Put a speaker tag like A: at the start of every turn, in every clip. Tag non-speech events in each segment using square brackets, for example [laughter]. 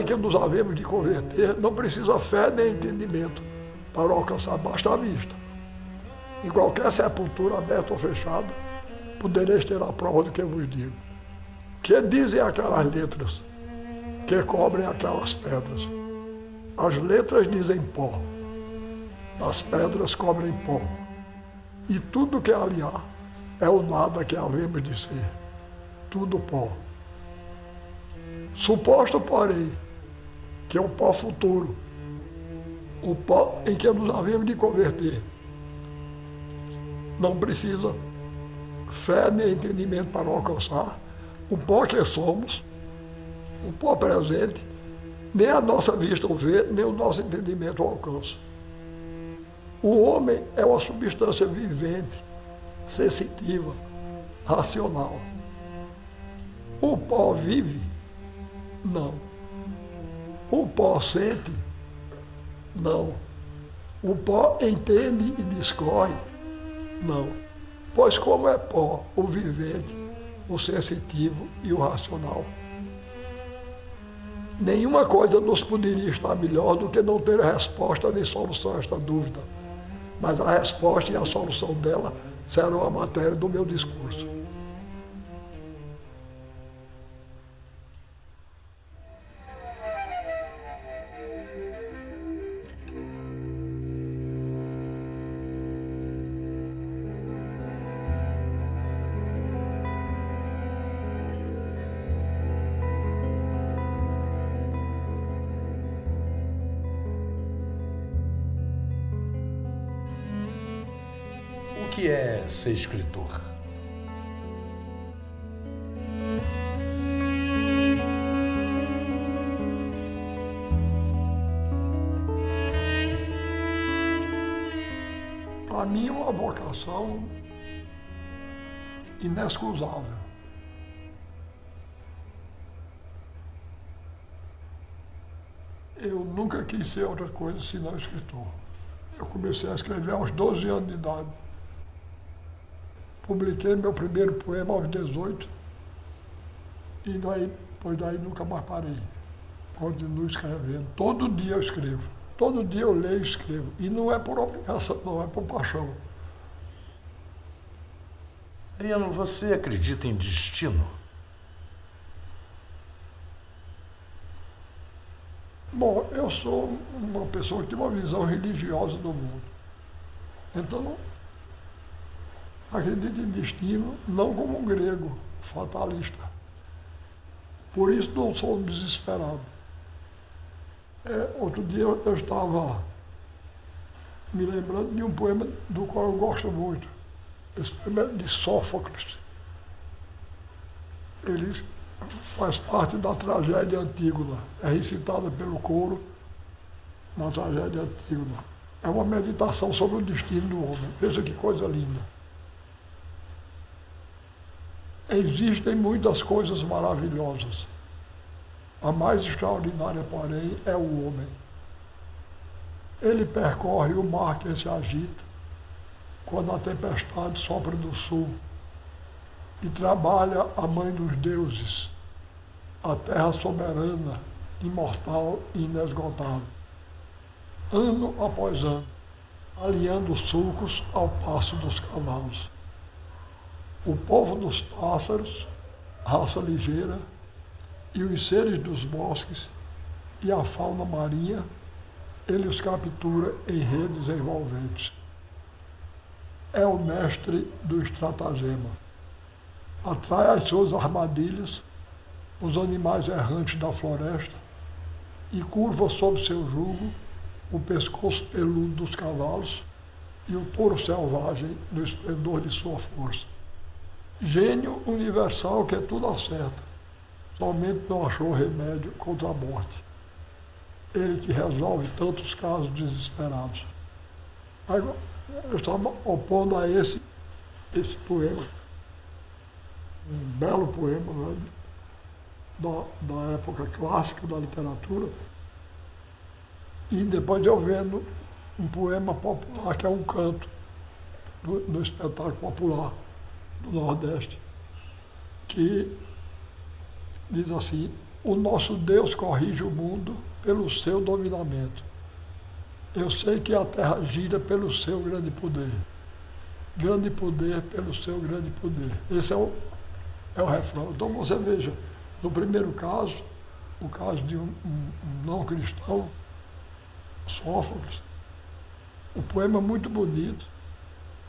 A: Em que nos havemos de converter não precisa fé nem entendimento para alcançar, basta a vista. Em qualquer sepultura aberta ou fechada, podereis ter a prova do que vos digo. Que dizem aquelas letras que cobrem aquelas pedras? As letras dizem pó, as pedras cobrem pó. E tudo que ali há é o nada que havemos de ser. Tudo pó. Suposto, porém, que é o pó futuro, o pó em que nos havemos de converter, não precisa fé nem entendimento para alcançar o pó que somos, o pó presente, nem a nossa vista o vê, nem o nosso entendimento o alcança. O homem é uma substância vivente, sensitiva, racional. O pó vive não. O pó sente? Não. O pó entende e discorre? Não. Pois como é pó o vivente, o sensitivo e o racional? Nenhuma coisa nos poderia estar melhor do que não ter resposta nem solução a esta dúvida. Mas a resposta e a solução dela serão a matéria do meu discurso.
B: Ser escritor?
A: Para mim, é uma vocação inexcusável. Eu nunca quis ser outra coisa senão escritor. Eu comecei a escrever aos 12 anos de idade. Publiquei meu primeiro poema aos 18 e daí, pois daí nunca mais parei. Continuo escrevendo. Todo dia eu escrevo. Todo dia eu leio e escrevo. E não é por obrigação, não é por paixão.
B: Ariano, você acredita em destino?
A: Bom, eu sou uma pessoa que tem uma visão religiosa do mundo. Então, acredita em destino não como um grego fatalista. Por isso não sou desesperado. É, outro dia eu estava me lembrando de um poema do qual eu gosto muito. Esse poema é de Sófocles. Ele faz parte da tragédia Antígona. É recitada pelo coro na tragédia Antígona. É uma meditação sobre o destino do homem. Veja que coisa linda. Existem muitas coisas maravilhosas. A mais extraordinária, porém, é o homem. Ele percorre o mar que se agita quando a tempestade sopra do sul e trabalha a mãe dos deuses, a terra soberana imortal e inesgotável. Ano após ano, alinhando os sulcos ao passo dos cavalos. O povo dos pássaros, raça ligeira, e os seres dos bosques e a fauna marinha, ele os captura em redes envolventes. É o mestre do estratagema. Atrai às suas armadilhas os animais errantes da floresta e curva sob seu jugo o pescoço peludo dos cavalos e o touro selvagem no esplendor de sua força. Gênio universal que tudo acerta, somente não achou remédio contra a morte. Ele que resolve tantos casos desesperados. Agora, eu estava opondo a esse, esse poema, um belo poema né, da, da época clássica da literatura, e depois eu vendo um poema popular, que é um canto do, do espetáculo popular do Nordeste, que diz assim, o nosso Deus corrige o mundo pelo seu dominamento. Eu sei que a terra gira pelo seu grande poder. Grande poder pelo seu grande poder. Esse é o, é o refrão. Então você veja, no primeiro caso, o caso de um, um, um não cristão, Sófocles, o poema é muito bonito,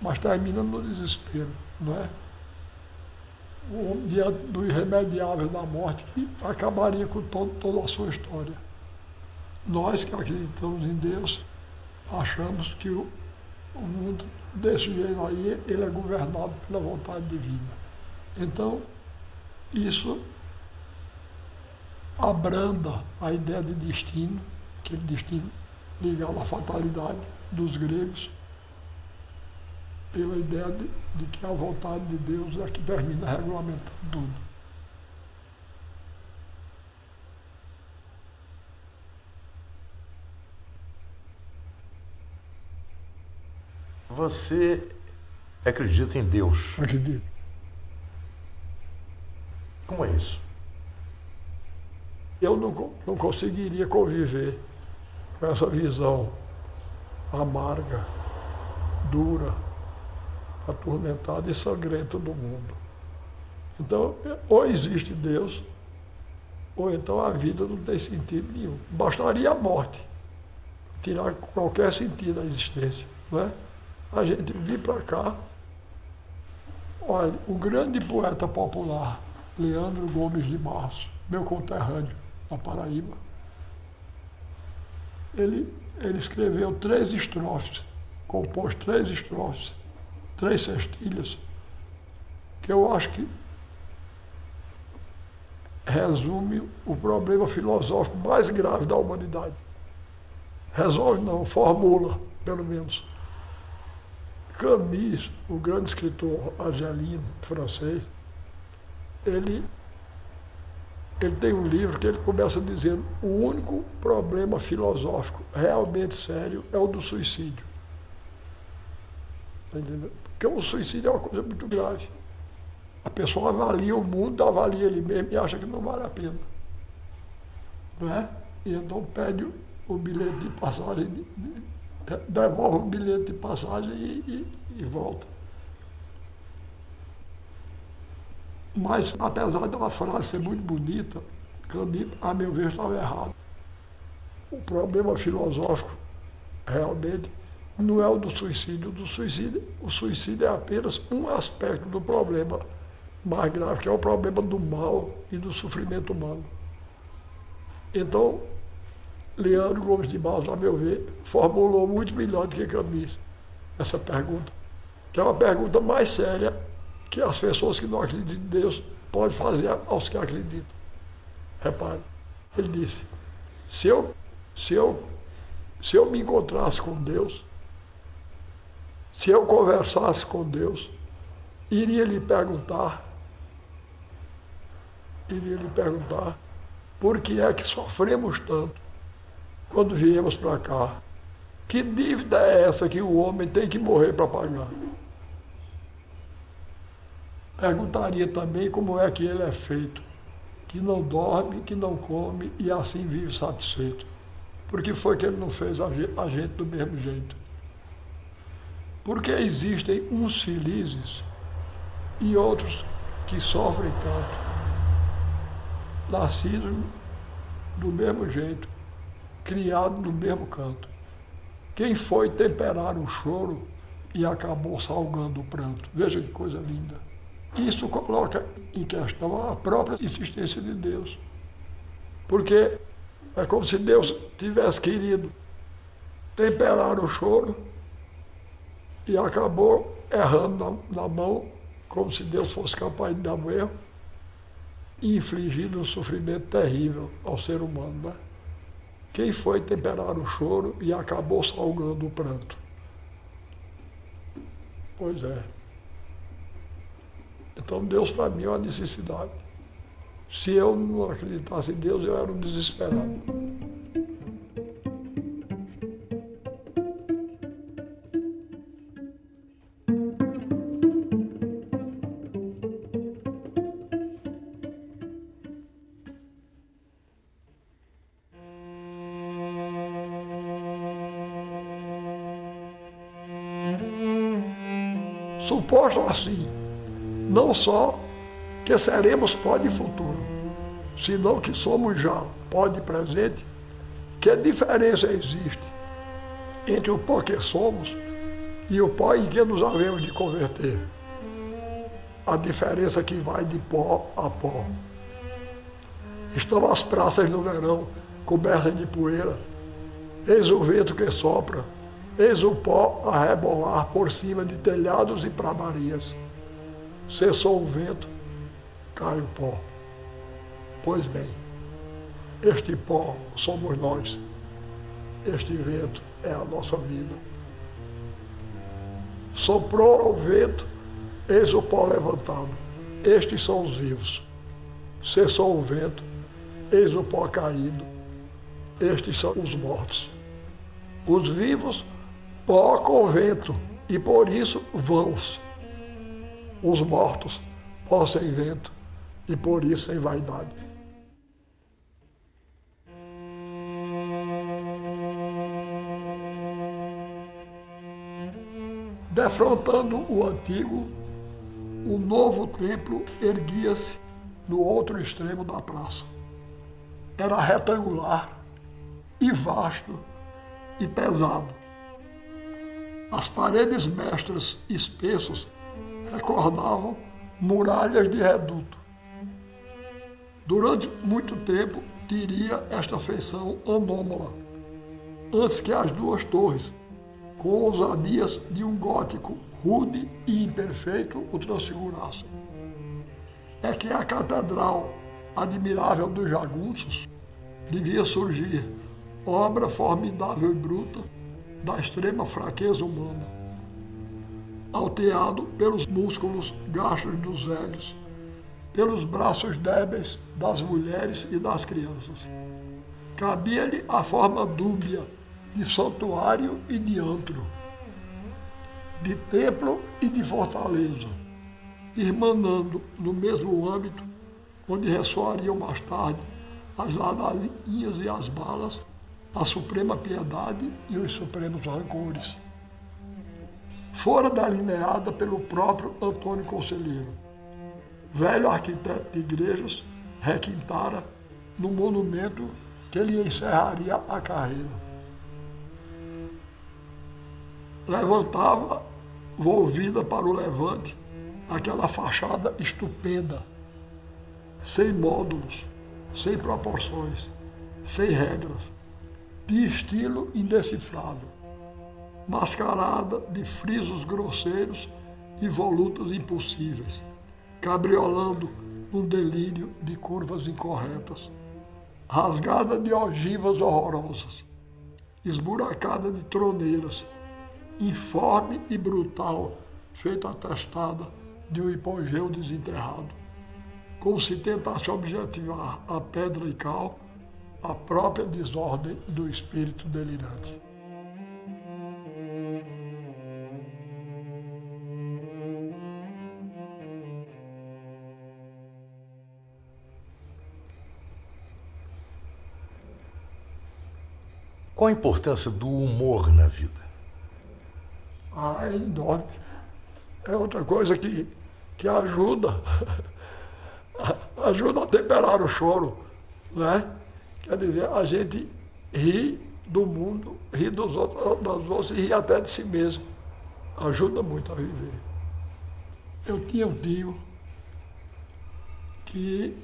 A: mas termina no desespero, não é? O diante do irremediável da morte que acabaria com todo, toda a sua história. Nós que acreditamos em Deus, achamos que o, o mundo desse jeito aí, ele é governado pela vontade divina. Então, isso abranda a ideia de destino, aquele destino ligado à fatalidade dos gregos, pela ideia de, de que a vontade de Deus é que termina regulamentando tudo.
B: Você acredita em Deus?
A: Acredito.
B: Como é isso?
A: Eu não, não conseguiria conviver com essa visão amarga, dura, atormentada e sangrenta do mundo. Então, ou existe Deus, ou então a vida não tem sentido nenhum. Bastaria a morte tirar qualquer sentido da existência. Não é? A gente vir para cá, olha, o grande poeta popular, Leandro Gomes de Barros, meu conterrâneo na Paraíba, ele, ele escreveu três estrofes, compôs três estrofes, três cestilhas, que eu acho que resume o problema filosófico mais grave da humanidade. Resolve não, formula, pelo menos. Camus, o grande escritor argelino, francês, ele, ele tem um livro que ele começa dizendo o único problema filosófico realmente sério é o do suicídio. Tá entendendo? Porque o suicídio é uma coisa muito grave. A pessoa avalia o mundo, avalia ele mesmo e acha que não vale a pena. Não é? E então pede o bilhete de passagem de, de, devolve o bilhete de passagem e, e, e volta. Mas, apesar de uma frase ser muito bonita, Camus, a meu ver, estava errado. O problema filosófico, realmente, não é o do suicídio. Do suicídio. o suicídio é apenas um aspecto do problema mais grave, que é o problema do mal e do sofrimento humano. Então, Leandro Gomes de Barros, a meu ver, formulou muito melhor do que Camus essa pergunta, que é uma pergunta mais séria que as pessoas que não acreditam em Deus podem fazer aos que acreditam. Repare, ele disse, se eu, se eu, se eu me encontrasse com Deus, se eu conversasse com Deus, iria lhe perguntar, iria lhe perguntar, por que é que sofremos tanto? quando viemos para cá. Que dívida é essa que o homem tem que morrer para pagar? Perguntaria também como é que ele é feito, que não dorme, que não come e assim vive satisfeito. Porque foi que ele não fez a gente do mesmo jeito. Porque existem uns felizes e outros que sofrem tanto, nascidos do mesmo jeito, criados no mesmo canto. Quem foi temperar o choro e acabou salgando o pranto? Veja que coisa linda. Isso coloca em questão a própria existência de Deus. Porque é como se Deus tivesse querido temperar o choro e acabou errando na, na mão, como se Deus fosse capaz de dar um erro e infligindo um sofrimento terrível ao ser humano. Né? Quem foi temperar o choro e acabou salgando o pranto? Pois é. Então Deus para mim é uma necessidade. Se eu não acreditasse em Deus, eu era um desesperado. Suposto assim, não só que seremos pó de futuro, senão que somos já pó de presente, que diferença existe entre o pó que somos e o pó em que nos havemos de converter? A diferença que vai de pó a pó. Estão as praças no verão cobertas de poeira, eis o vento que sopra, eis o pó a rebolar por cima de telhados e pradarias. Cessou o vento, cai o pó. Pois bem, este pó somos nós. Este vento é a nossa vida. Soprou o vento, eis o pó levantado. Estes são os vivos. Cessou o vento, eis o pó caído. Estes são os mortos. Os vivos, pó com vento, e por isso vãos. Os mortos, pó sem vento, e por isso em vaidade. Defrontando o antigo, o novo templo erguia-se no outro extremo da praça. Era retangular e vasto e pesado. As paredes mestras espessos recordavam muralhas de reduto. Durante muito tempo teria esta feição anômala, antes que as duas torres, com ousadias de um gótico rude e imperfeito, o transfigurassem. É que a catedral admirável dos jagunços devia surgir, obra formidável e bruta da extrema fraqueza humana, alteado pelos músculos gastos dos velhos pelos braços débeis das mulheres e das crianças. Cabia-lhe a forma dúbia de santuário e de antro, de templo e de fortaleza, irmanando no mesmo âmbito onde ressoariam mais tarde as ladainhas e as balas, a suprema piedade e os supremos rancores. Fora delineada pelo próprio Antônio Conselheiro velho arquiteto de igrejas, requintara no monumento que lhe encerraria a carreira. Levantava, volvida para o levante, aquela fachada estupenda, sem módulos, sem proporções, sem regras, de estilo indecifrável, mascarada de frisos grosseiros e volutas impossíveis cabriolando num delírio de curvas incorretas, rasgada de ogivas horrorosas, esburacada de troneiras, informe e brutal, feita atestada de um hipogeu desenterrado, como se tentasse objetivar a pedra e cal a própria desordem do espírito delirante.
B: Qual a importância do humor na vida?
A: Ah, é enorme. É outra coisa que, que ajuda. [laughs] ajuda a temperar o choro, né? Quer dizer, a gente ri do mundo, ri dos outros, das outros e ri até de si mesmo. Ajuda muito a viver. Eu tinha um tio que,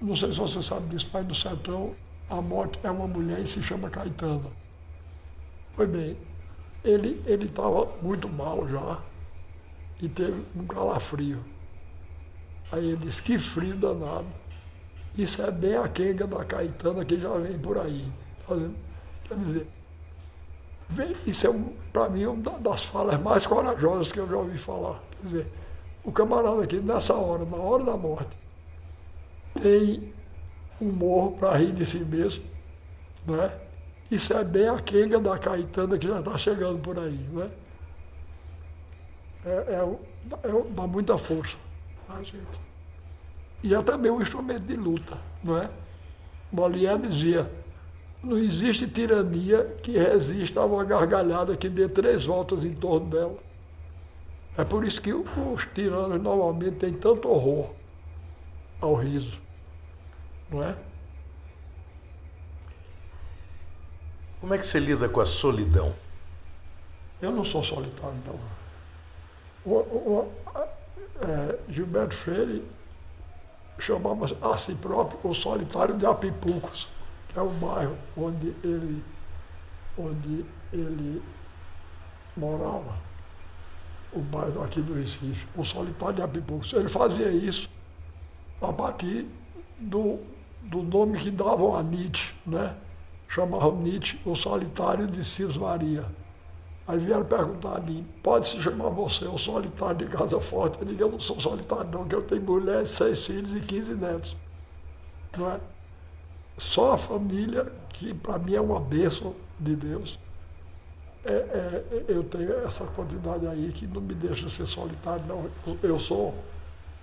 A: não sei se você sabe disso, pai do sertão, a morte é uma mulher e se chama Caetana. Pois bem, ele estava muito mal já e teve um calafrio. Aí ele disse, que frio danado. Isso é bem a quenga da Caetana que já vem por aí. Tá Quer dizer, isso é, um, para mim, uma das falas mais corajosas que eu já ouvi falar. Quer dizer, o camarada aqui, nessa hora, na hora da morte, tem humor para rir de si mesmo, né? Isso é bem a quenga da Caetana que já está chegando por aí, né? É, é, é, dá muita força a gente. E é também um instrumento de luta, não é? Molière dizia, não existe tirania que resista a uma gargalhada que dê três voltas em torno dela. É por isso que os tiranos normalmente têm tanto horror ao riso, não é?
B: Como é que você lida com a solidão?
A: Eu não sou solitário, não. O, o, é, Gilberto Freire chamava a si próprio o solitário de Apipucos, que é o bairro onde ele, onde ele morava, o bairro aqui do Recife, o solitário de Apipucos. Ele fazia isso a partir do, do nome que davam a Nietzsche, né? chamavam Nietzsche o solitário de Cis Maria. Aí vieram perguntar a mim, pode se chamar você o solitário de casa forte? Eu digo, eu não sou solitário não, que eu tenho mulher, seis filhos e quinze netos. Não é? Só a família, que para mim é uma bênção de Deus, é, é, eu tenho essa quantidade aí que não me deixa ser solitário, não. Eu sou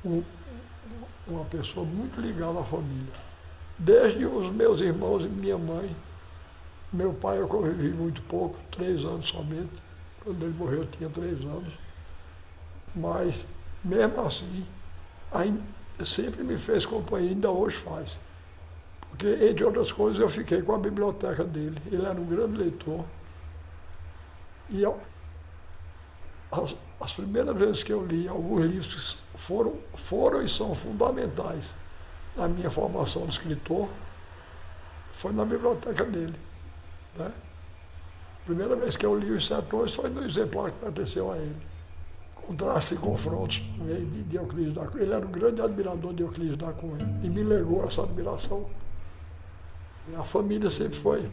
A: um, uma pessoa muito ligada à família. Desde os meus irmãos e minha mãe, meu pai eu convivi muito pouco, três anos somente. Quando ele morreu eu tinha três anos. Mas, mesmo assim, ainda, sempre me fez companhia, ainda hoje faz. Porque, entre outras coisas, eu fiquei com a biblioteca dele. Ele era um grande leitor. E eu, as, as primeiras vezes que eu li alguns livros foram, foram e são fundamentais na minha formação de escritor, foi na biblioteca dele. Né? Primeira vez que eu li os sertões foi no exemplar que pertenceu a ele. Contraste e confrontos de, de Euclides da Cunha. Ele era um grande admirador de Euclides da Cunha e me legou essa admiração. A família sempre foi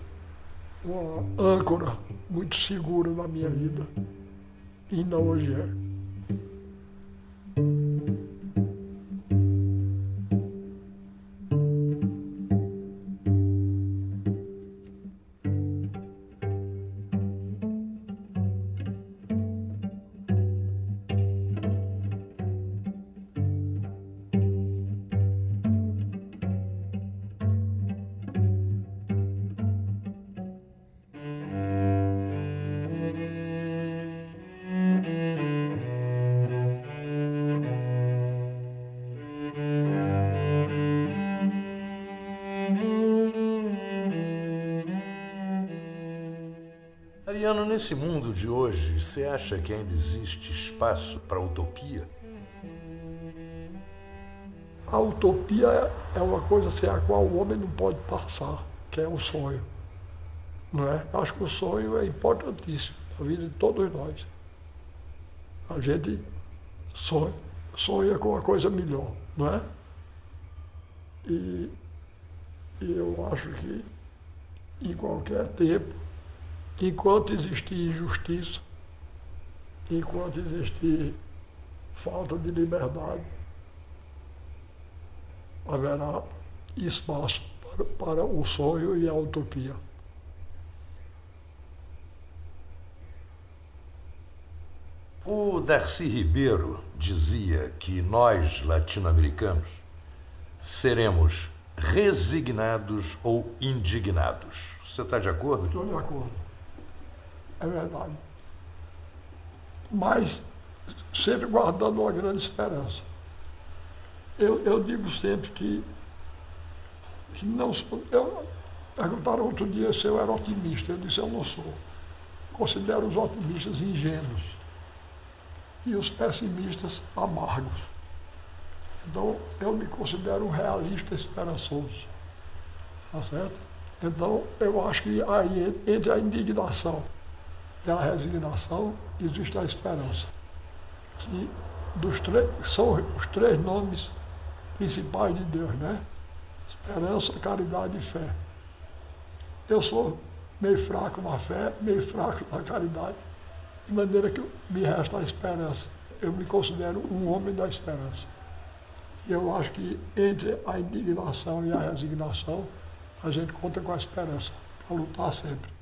A: uma âncora muito segura na minha vida. E ainda hoje é.
B: Nesse mundo de hoje, você acha que ainda existe espaço para utopia?
A: A utopia é uma coisa sem a qual o homem não pode passar, que é o sonho. Não é? Acho que o sonho é importantíssimo na vida de todos nós. A gente sonha, sonha com uma coisa melhor, não é? E, e eu acho que em qualquer tempo enquanto existir injustiça, enquanto existir falta de liberdade, haverá espaço para, para o sonho e a utopia.
B: O Darcy Ribeiro dizia que nós, latino-americanos, seremos resignados ou indignados. Você está de acordo?
A: Estou de acordo. É verdade. Mas sempre guardando uma grande esperança. Eu, eu digo sempre que, que não. Eu, perguntaram outro dia se eu era otimista. Eu disse, eu não sou. Considero os otimistas ingênuos e os pessimistas amargos. Então, eu me considero um realista esperançoso. Tá certo? Então, eu acho que aí, entre a indignação a resignação, existe a esperança. Que dos são os três nomes principais de Deus, né? Esperança, caridade e fé. Eu sou meio fraco na fé, meio fraco na caridade, de maneira que me resta a esperança. Eu me considero um homem da esperança. E eu acho que entre a indignação e a resignação, a gente conta com a esperança para lutar sempre.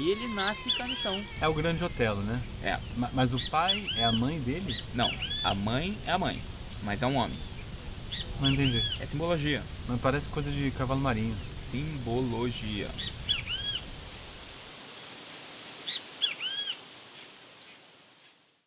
C: Aí ele nasce no chão.
D: É o grande Otelo, né?
C: É.
D: Mas o pai é a mãe dele?
C: Não, a mãe é a mãe, mas é um homem.
D: Não entendi.
C: É simbologia.
D: Mas parece coisa de cavalo marinho.
C: Simbologia.